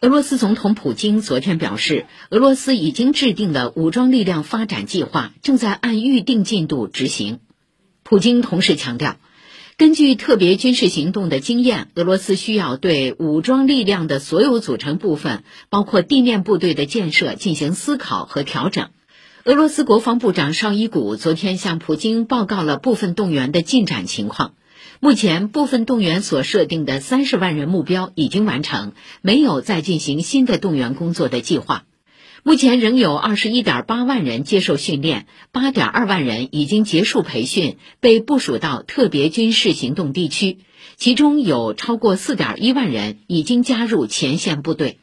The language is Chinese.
俄罗斯总统普京昨天表示，俄罗斯已经制定了武装力量发展计划，正在按预定进度执行。普京同时强调，根据特别军事行动的经验，俄罗斯需要对武装力量的所有组成部分，包括地面部队的建设进行思考和调整。俄罗斯国防部长绍伊古昨天向普京报告了部分动员的进展情况。目前，部分动员所设定的三十万人目标已经完成，没有再进行新的动员工作的计划。目前仍有二十一点八万人接受训练，八点二万人已经结束培训，被部署到特别军事行动地区，其中有超过四点一万人已经加入前线部队。